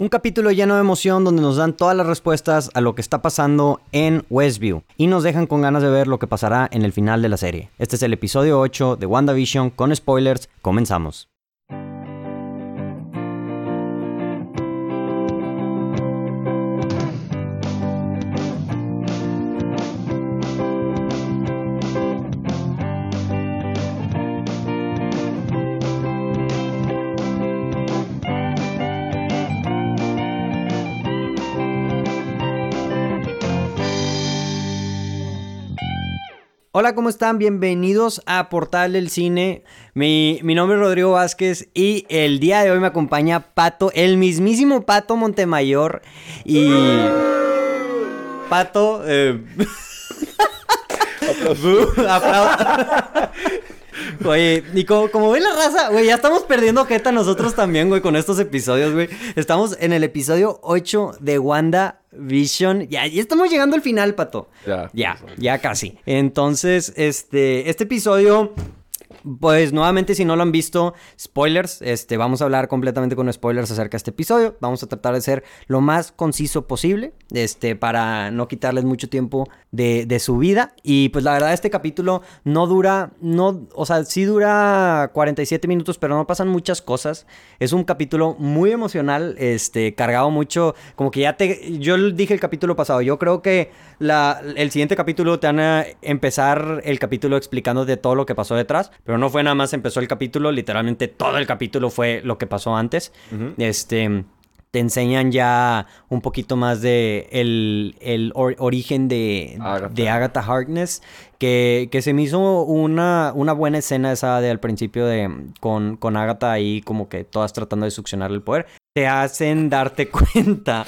Un capítulo lleno de emoción donde nos dan todas las respuestas a lo que está pasando en Westview y nos dejan con ganas de ver lo que pasará en el final de la serie. Este es el episodio 8 de WandaVision con spoilers. Comenzamos. Hola, ¿cómo están? Bienvenidos a Portal del Cine. Mi, mi, nombre es Rodrigo Vázquez y el día de hoy me acompaña Pato, el mismísimo Pato Montemayor. Y. Pato. Eh... Oye, y como, como ven la raza, güey, ya estamos perdiendo jeta nosotros también, güey, con estos episodios, güey. Estamos en el episodio 8 de Wanda Vision. Ya, ya estamos llegando al final, pato. Ya. Ya, ya casi. Entonces, este, este episodio pues nuevamente, si no lo han visto, spoilers. Este, vamos a hablar completamente con spoilers acerca de este episodio. Vamos a tratar de ser lo más conciso posible. Este, para no quitarles mucho tiempo de, de, su vida. Y pues la verdad, este capítulo no dura. No, o sea, sí dura 47 minutos, pero no pasan muchas cosas. Es un capítulo muy emocional. Este, cargado mucho. Como que ya te. Yo dije el capítulo pasado. Yo creo que la, el siguiente capítulo te van a empezar el capítulo explicando de todo lo que pasó detrás. Pero no fue nada más empezó el capítulo, literalmente todo el capítulo fue lo que pasó antes. Este te enseñan ya un poquito más de el, el origen de Agatha, de Agatha Harkness, que, que, se me hizo una, una buena escena esa de al principio de con, con Agatha ahí como que todas tratando de succionar el poder. Te hacen darte cuenta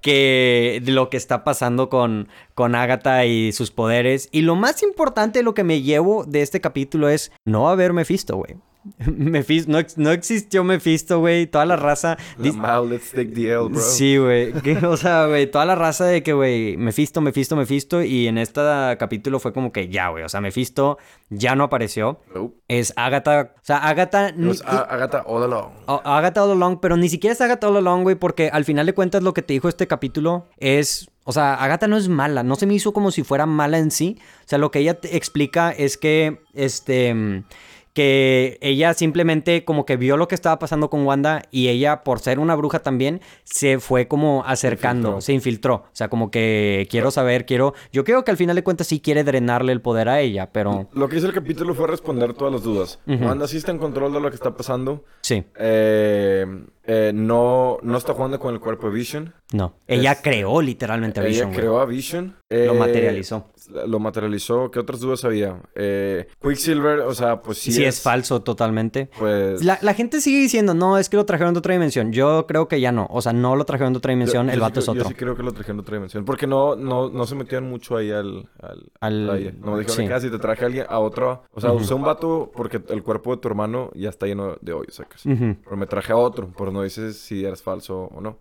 que lo que está pasando con, con Agatha y sus poderes. Y lo más importante, lo que me llevo de este capítulo es no va a haber Mephisto, güey. Mephisto, no, no, existió Mephisto, güey. Toda la raza. let's take the L, bro. Sí, güey. O sea, güey, toda la raza de que, güey, Mephisto, Mephisto, Mephisto. Y en este capítulo fue como que ya, güey. O sea, Mephisto ya no apareció. Es Agatha. O sea, Agatha. Es Agatha all along. Agatha all along, pero ni siquiera es Agatha all along, güey, porque al final de cuentas lo que te dijo este capítulo es. O sea, Agatha no es mala, no se me hizo como si fuera mala en sí. O sea, lo que ella te explica es que, este, que ella simplemente como que vio lo que estaba pasando con Wanda y ella, por ser una bruja también, se fue como acercando, se infiltró. O sea, como que quiero saber, quiero... Yo creo que al final de cuentas sí quiere drenarle el poder a ella, pero... Lo que hizo el capítulo fue responder todas las dudas. Wanda sí está en control de lo que está pasando. Sí. Eh, eh, no, no está jugando con el cuerpo de Vision. No. Ella creó literalmente a Vision. Ella creó a Vision. lo eh, materializó lo materializó. ¿Qué otras dudas había? Eh, Quicksilver, o sea, pues sí. Sí, es, falso totalmente. Pues. La, gente sigue diciendo, no, es que lo trajeron de otra dimensión. Yo creo que ya no. O sea, no lo trajeron de otra dimensión, el vato es otro. Yo sí creo que lo trajeron de otra dimensión. Porque no, no, no se metían mucho ahí al. al, no me dijeron que si te traje a alguien a otro. O sea, usé un vato porque el cuerpo de tu hermano ya está lleno de hoyos, sacas. Pero me traje a otro. Pero no dices si eres falso o no.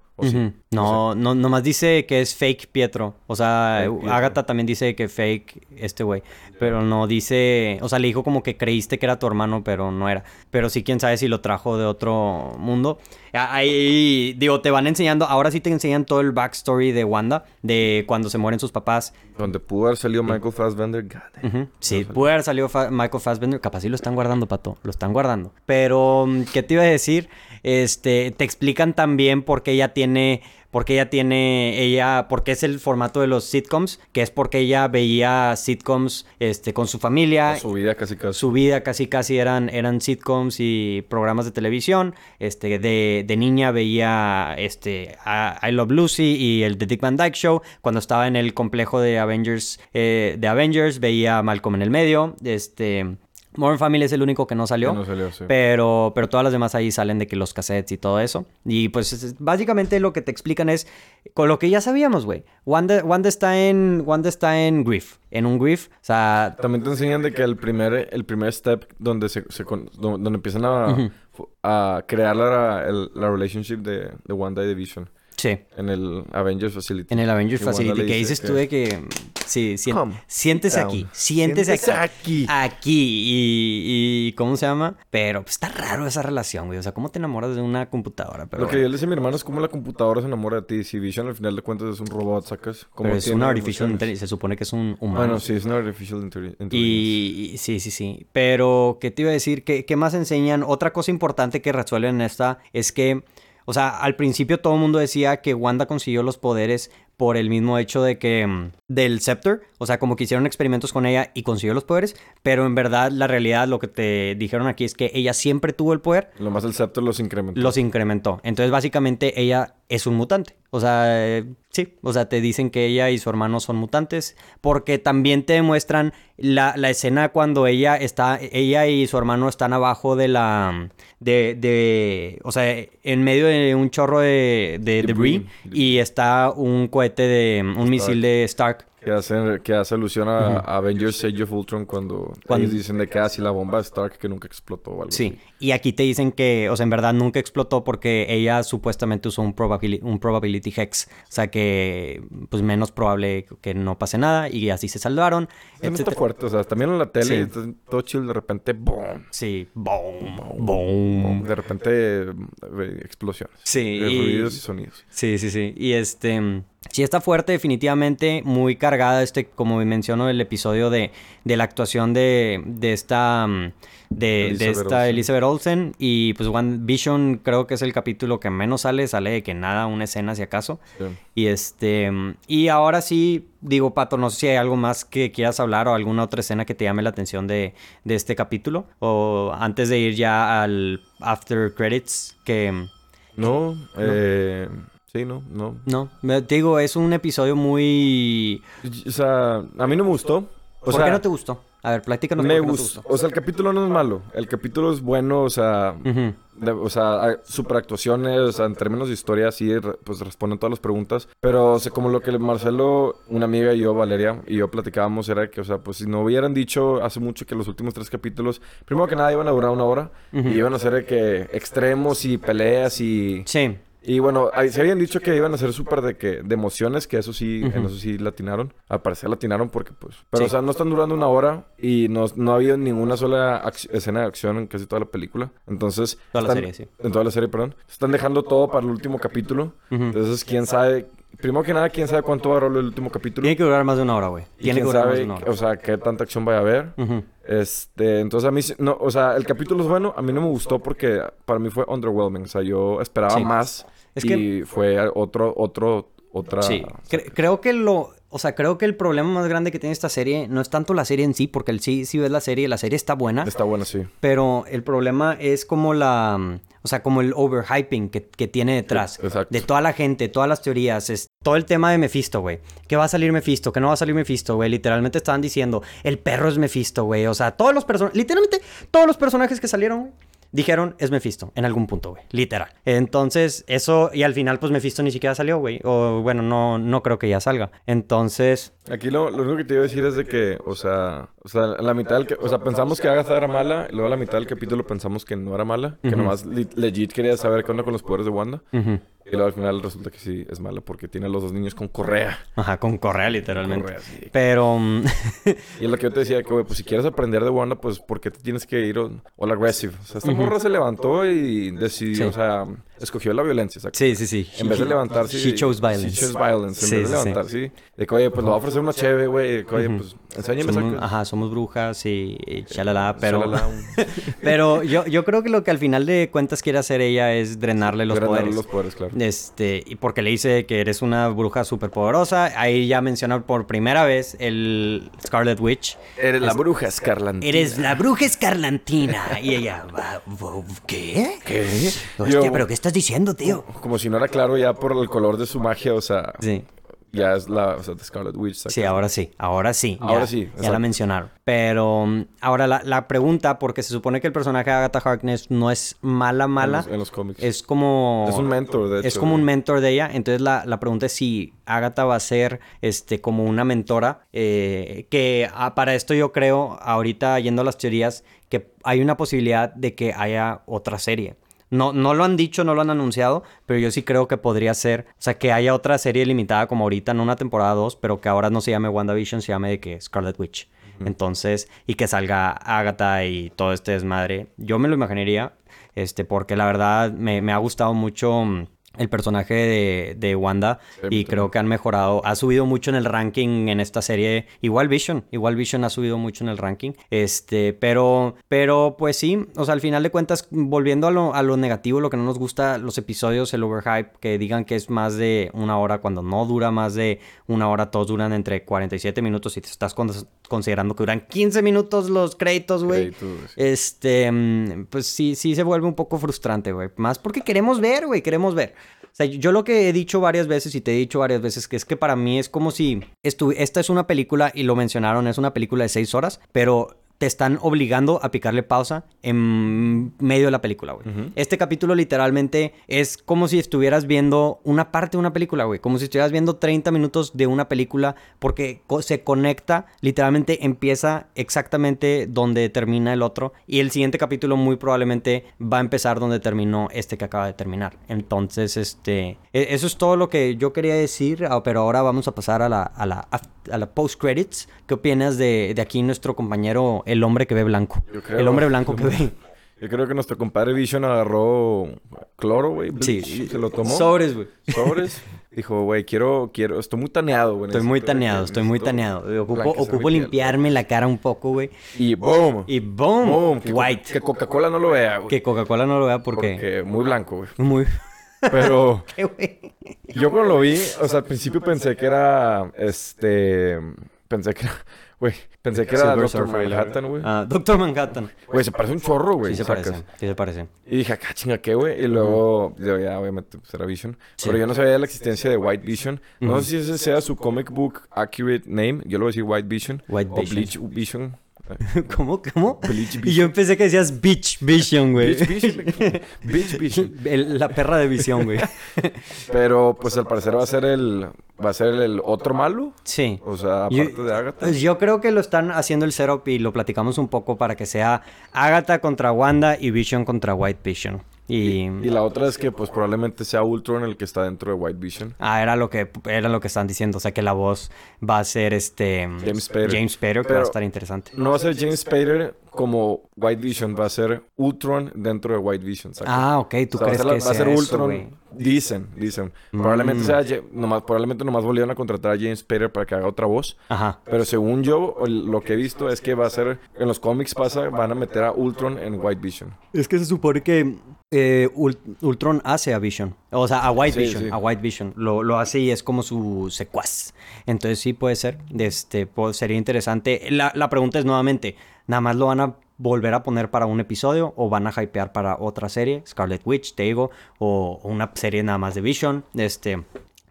No, no, nomás dice que es fake Pietro. O sea, Agatha también dice que fake este güey. Pero no dice, o sea, le dijo como que creíste que era tu hermano, pero no era. Pero sí, quién sabe si lo trajo de otro mundo. Ahí, digo, te van enseñando, ahora sí te enseñan todo el backstory de Wanda, de cuando se mueren sus papás. Donde pudo haber salido Michael Fassbender. Sí, pudo haber salido Michael Fassbender. Capaz sí lo están guardando, pato. Lo están guardando. Pero, ¿qué te iba a decir? Este, te explican también por qué ella tiene porque ella tiene, ella, porque es el formato de los sitcoms, que es porque ella veía sitcoms este, con su familia. Su vida casi casi. Su vida casi casi eran, eran sitcoms y programas de televisión. Este, de, de niña veía este, I Love Lucy y el The Dick Van Dyke Show. Cuando estaba en el complejo de Avengers, eh, de Avengers veía Malcolm en el medio. Este, Modern Family es el único que no salió. no salió sí. Pero, pero todas las demás ahí salen de que los cassettes y todo eso. Y pues básicamente lo que te explican es con lo que ya sabíamos, güey. Wanda, Wanda, está en Wanda está en Grief. En un Grief. O sea. También te enseñan de que el primer, el primer step donde se, donde empiezan a, a crear la, la relationship de, de Wanda y de Vision Sí. En el Avengers Facility. En el Avengers Facility, que dices tú de que... Sí, siéntese aquí. Siéntese, aquí. Aquí. Y, ¿Cómo se llama? Pero pues, está raro esa relación, güey. O sea, ¿cómo te enamoras de una computadora? Pero, Lo que yo le decía a mi hermano es cómo la computadora se enamora de ti. Si Vision al final de cuentas es un robot, sacas... Pero es una artificial intelligence. Se supone que es un humano. Bueno, sí, es una artificial intelligence. Y, sí, sí, sí. Pero, ¿qué te iba a decir? ¿Qué, ¿Qué más enseñan? Otra cosa importante que resuelven en esta es que... O sea, al principio todo el mundo decía que Wanda consiguió los poderes por el mismo hecho de que mm, del Scepter, o sea, como que hicieron experimentos con ella y consiguió los poderes, pero en verdad la realidad lo que te dijeron aquí es que ella siempre tuvo el poder. Lo más el Scepter los incrementó. Los incrementó. Entonces, básicamente ella es un mutante. O sea, eh, sí, o sea, te dicen que ella y su hermano son mutantes, porque también te demuestran la, la, escena cuando ella está, ella y su hermano están abajo de la, de, de o sea, en medio de un chorro de, de debris y está un cohete de, un misil de Stark que hace, que hace alusión a, Avengers Age of Ultron cuando, cuando ellos dicen de que así ah, la bomba Stark que nunca explotó o algo Sí, y aquí te dicen que, o sea, en verdad nunca explotó porque ella supuestamente usó un, probability, un probability hex. O sea que, pues menos probable que no pase nada y así se salvaron. No está fuerte, o sea, también en la tele, todo chill, de repente, ¡boom! Sí, ¡boom! ¡boom! De repente, eh, explosiones. Sí. ruidos y sonidos. Sí, sí, sí. Y este... Sí está fuerte, definitivamente, muy cargada, este, como menciono, el episodio de, de la actuación de, de esta, mm, de, de esta Olsen. Elizabeth Olsen. Y pues One Vision creo que es el capítulo que menos sale, sale de que nada, una escena si acaso. Y este, y ahora sí, digo, Pato, no sé si hay algo más que quieras hablar o alguna otra escena que te llame la atención de, de este capítulo. O antes de ir ya al After Credits, que... No, no. eh... Sí, no, no. No, te digo, es un episodio muy... O sea, a mí no me gustó. ¿Por qué no te gustó? A ver, platícanos. Me gustó. O sea, el capítulo no es malo. El capítulo es bueno, o sea... o sea, super actuaciones, o sea, en términos de historia sí, pues responden todas las preguntas. Pero, o sea, como lo que Marcelo, una amiga y yo, Valeria, y yo platicábamos era que, o sea, pues si no hubieran dicho hace mucho que los últimos tres capítulos, primero que nada iban a durar una hora, y iban a ser de que extremos y peleas y... Sí. Y bueno, se habían dicho que iban a ser súper de que de emociones, que eso sí, en eso sí latinaron. Al parecer latinaron porque pues. Pero o sea, no están durando una hora y no, no ha habido ninguna sola escena de acción en casi toda la película. Entonces. Toda la serie, sí. En toda la serie, perdón. Están dejando todo para el último capítulo. Entonces, quién sabe. Primero que nada, quién sabe cuánto va a durar el último capítulo. Tiene que durar más de una hora, güey. Tiene que durar más de una hora. O sea, qué tanta acción vaya a haber. Este, entonces a mí no, o sea, el capítulo es bueno, a mí no me gustó porque para mí fue underwhelming, o sea, yo esperaba más es y que... fue otro, otro, otra... Sí, creo que lo... O sea, creo que el problema más grande que tiene esta serie no es tanto la serie en sí, porque el sí, sí ves la serie, la serie está buena. Está buena, sí. Pero el problema es como la... O sea, como el overhyping que, que tiene detrás. Exacto. De toda la gente, todas las teorías. Es todo el tema de Mephisto, güey. Que va a salir Mephisto, que no va a salir Mephisto, güey. Literalmente estaban diciendo, el perro es Mephisto, güey. O sea, todos los personajes... Literalmente, todos los personajes que salieron, dijeron es Mephisto en algún punto, güey, literal. Entonces, eso, y al final, pues Mephisto ni siquiera salió, güey. O bueno, no, no creo que ya salga. Entonces. Aquí lo, lo único que te iba a decir es de que, o sea, o sea, la mitad del que, o sea, pensamos que Agatha era mala, y luego la mitad del capítulo pensamos que no era mala, que nomás legit quería saber qué onda con los poderes de Wanda. Y luego al final resulta que sí es mala porque tiene a los dos niños con correa. Ajá, con correa literalmente. Con correa, sí. Pero... Mm, y es lo que yo te decía, que, güey, pues si quieres aprender de Wanda, pues ¿por qué te tienes que ir all aggressive? O sea, esta morra se levantó y decidió, o sea, escogió la violencia, ¿sabes? Sí, sí, sí. En vez de levantarse... She chose violence. She chose violence. En vez de levantarse, de que, oye, pues lo va a ofrecer una cheve, güey. Oye, pues enséñame. Somos, ajá, somos brujas y, y chalala, pero... pero yo, yo creo que lo que al final de cuentas quiere hacer ella es drenarle los drenarle poderes. los poderes, claro. Este, y porque le dice que eres una bruja súper poderosa. Ahí ya menciona por primera vez el Scarlet Witch. Eres la bruja escarlantina. Eres la bruja escarlantina. y ella, ¿qué? ¿Qué? Hostia, pero ¿qué estás diciendo, tío? Como si no era claro ya por el color de su magia, o sea... Sí ya es la o sea, Scarlet Witch. Sí, ahora sí, ahora sí. Ahora sí. Ya la mencionaron. Pero mm, ahora la, la, pregunta, porque se supone que el personaje de Agatha Harkness no es mala, mala. En los, cómics. Es como... Es un mentor, de hecho. Es como un mentor de ella. Entonces la, la pregunta es si Agatha va a ser este, como una mentora. Eh, que ah, para esto yo creo, ahorita yendo a las teorías, que hay una posibilidad de que haya otra serie. No, no lo han dicho, no lo han anunciado, pero yo sí creo que podría ser, o sea, que haya otra serie limitada como ahorita, en una temporada 2, pero que ahora no se llame WandaVision, se llame de que Scarlet Witch. Entonces, y que salga Agatha y todo este desmadre. Yo me lo imaginaría, este, porque la verdad me, me ha gustado mucho mm, el personaje de, de Wanda y creo que han mejorado, ha subido mucho en el ranking en esta serie, igual Vision, igual Vision ha subido mucho en el ranking, este, pero, pero pues sí, o sea, al final de cuentas, volviendo a lo, a lo negativo, lo que no nos gusta, los episodios, el overhype, que digan que es más de una hora cuando no dura más de una hora, todos duran entre 47 minutos y te estás considerando que duran 15 minutos los créditos, güey. Este, mm, pues sí, sí se vuelve un poco frustrante, güey, más porque queremos ver, güey, queremos ver. O sea, yo lo que he dicho varias veces y te he dicho varias veces que es que para mí es como si esta es una película y lo mencionaron, es una película de seis horas, pero te están obligando a picarle pausa en medio de la película, güey. Este capítulo literalmente es como si estuvieras viendo una parte de una película, güey. Como si estuvieras viendo 30 minutos de una película porque se conecta, literalmente empieza exactamente donde termina el otro y el siguiente capítulo muy probablemente va a empezar donde terminó este que acaba de terminar. Entonces, este, e, eso es todo lo que yo quería decir, ah, pero ahora vamos a pasar a la, a la, a la post credits. ¿Qué opinas de, de aquí nuestro compañero el hombre que ve blanco. el hombre blanco que ve. Yo creo que nuestro compadre Vision agarró cloro, güey. Sí. Se lo tomó. Sobres, güey. Sobres. Dijo, güey, quiero, quiero, estoy muy taneado, güey. Estoy muy taneado, estoy muy taneado. Ocupo, ocupo limpiarme la cara un poco, güey. Y boom. Y boom. boom. Que, White. Que Coca-Cola no lo vea, güey. Que Coca-Cola no lo vea porque... Porque muy blanco, güey. Muy... Pero... ¿Qué, güey? Yo cuando lo vi, o sea, al principio pensé que era, este... Pensé que era Güey, pensé que era Doctor Manhattan, güey. Ah, Doctor Manhattan. Güey, se parece un chorro, güey. Sí se parece, sí se parece. Y dije, acá chinga, ¿qué, güey? Y luego, ya, obviamente, pues era Vision. Pero yo no sabía de la existencia de White Vision. No sé si ese sea su comic book accurate name. Yo lo voy a decir White Vision. White o Bleach Vision. ¿Cómo? ¿Cómo? Y yo empecé que decías Beach Vision, güey. Beach Vision. La perra de visión, güey. Pero, pues, al parecer va a ser el... ¿Va a ser el otro malo? Sí. O sea, aparte de Agatha. Pues yo creo que lo están haciendo el setup y lo platicamos un poco para que sea Agatha contra Wanda y Vision contra White Vision. Y, la otra es que pues probablemente sea Ultron el que está dentro de White Vision. Ah, era lo que era lo que están diciendo, o sea que la voz va a ser este James Spader. James Spader, que va a estar interesante. No va a ser James Spader como White Vision, va a ser Ultron dentro de White Vision. Ah, ok, tú crees que va, a ser Ultron. dicen, dicen. Probablemente sea nomás, probablemente nomás volvieron a contratar a James Spader para que haga otra voz. Ajá. Pero según yo, lo que he visto es que va a ser en los cómics pasa van a meter a Ultron en White Vision. Es que se supone que eh, Ultron hace a Vision. O sea, a White Vision. A White Vision. Lo, lo, hace y es como su secuaz. Entonces sí puede ser. Este, sería interesante. La, la pregunta es nuevamente, ¿nada más lo van a volver a poner para un episodio o van a hypear para otra serie? Scarlet Witch, te digo. O una serie nada más de Vision. Este,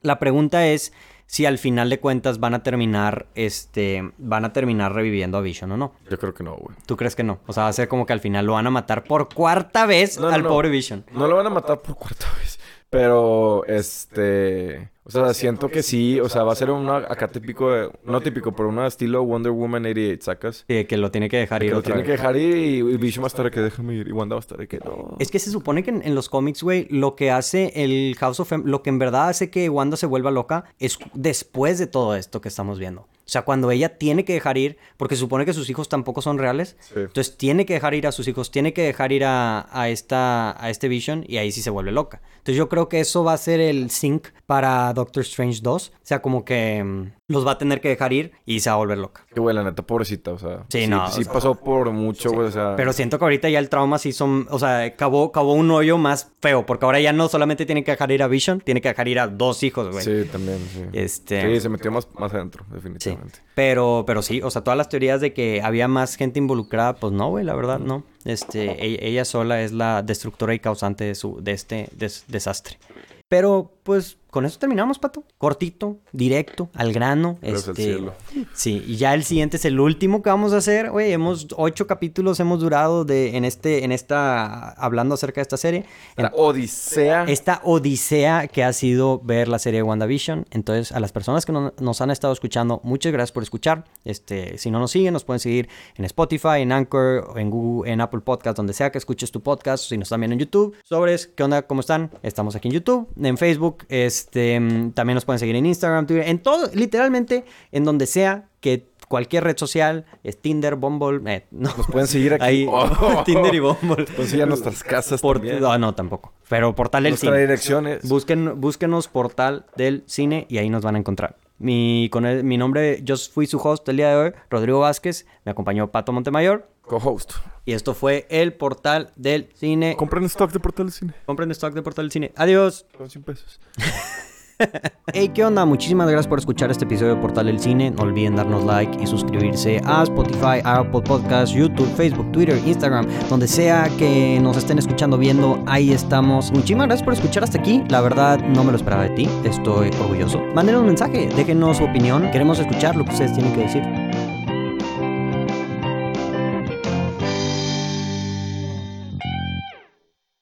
la pregunta es si al final de cuentas van a terminar, este, van a terminar reviviendo a Vision o no. Yo creo que no, güey. ¿Tú crees que no? O sea, va a ser como que al final lo van a matar por cuarta vez al pobre Vision. No lo van a matar por cuarta vez. Pero, este... O sea, siento que sí, o sea, va a ser una acá típico, de, no típico, pero una estilo Wonder Woman 88, ¿sacas? Sí, que lo tiene que dejar ir. Que lo tiene que dejar ir y, y Vision va a estar que déjame ir y Wanda va a estar que no. Es que se supone que en, los cómics, güey, lo que hace el House of M, lo que en verdad hace que Wanda se vuelva loca es después de todo esto que estamos viendo. O sea, cuando ella tiene que dejar ir, porque se supone que sus hijos tampoco son reales, entonces tiene que dejar ir a sus hijos, tiene que dejar ir a, a, esta, a este Vision y ahí sí se vuelve loca. Entonces yo creo que eso va a ser el sync para Doctor Strange 2. O sea, como que mm, los va a tener que dejar ir y se va a volver loca. Qué güey, la neta, pobrecita, o sea. Sí, no. Sí pasó por mucho, güey, o sea. Pero siento que ahorita ya el trauma sí son, o sea, acabó, acabó un hoyo más feo, porque ahora ya no solamente tiene que dejar ir a Vision, tiene que dejar ir a dos hijos, güey. Sí, también, sí. Este... Sí, se metió más, más adentro, definitivamente. Sí. Pero, pero sí, o sea, todas las teorías de que había más gente involucrada, pues no, güey, la verdad, no. Este, e-, ella, sola es la destructora y causante de, su, de este desastre. Pero, pues, con eso terminamos, Pato. Cortito, directo, al grano. este, Sí, y ya el siguiente es el último que vamos a hacer. Güey, hemos ocho capítulos hemos durado de en este, en esta, hablando acerca de esta serie. La odisea. Esta odisea que ha sido ver la serie de WandaVision. Entonces, a las personas que nos han estado escuchando, muchas gracias por escuchar. Este, si no nos siguen, nos pueden seguir en Spotify, en Anchor, en Google, en Apple Podcast, donde sea que escuches tu podcast, si nos están viendo en YouTube. Sobres, ¿qué onda? ¿Cómo están? Estamos aquí en YouTube, en Facebook, este, también nos pueden seguir en Instagram, Twitter, en todo, literalmente, en donde sea que cualquier red social, es Tinder, Bumble, eh, no. Nos pueden seguir aquí. Ahí, Tinder y Bumble. Pues sí, a nuestras casas también. No, no, tampoco. Pero Portal del Cine. direcciones. Busquen, búsquenos Portal del Cine y ahí nos van a encontrar. Mi, con el, mi nombre, yo fui su host el día de hoy, Rodrigo Vázquez, me acompañó Pato Montemayor. Co-host. Y esto fue el Portal del Cine. Compren stock de Portal del Cine. Compren stock de Portal del Cine. Adiós. Con 100 pesos. hey, ¿qué onda? Muchísimas gracias por escuchar este episodio de Portal del Cine. No olviden darnos like y suscribirse a Spotify, Apple Podcasts, YouTube, Facebook, Twitter, Instagram, donde sea que nos estén escuchando, viendo, ahí estamos. Muchísimas gracias por escuchar hasta aquí. La verdad, no me lo esperaba de ti. Estoy orgulloso. Mándenos un mensaje, déjenos su opinión. Queremos escuchar lo que ustedes tienen que decir.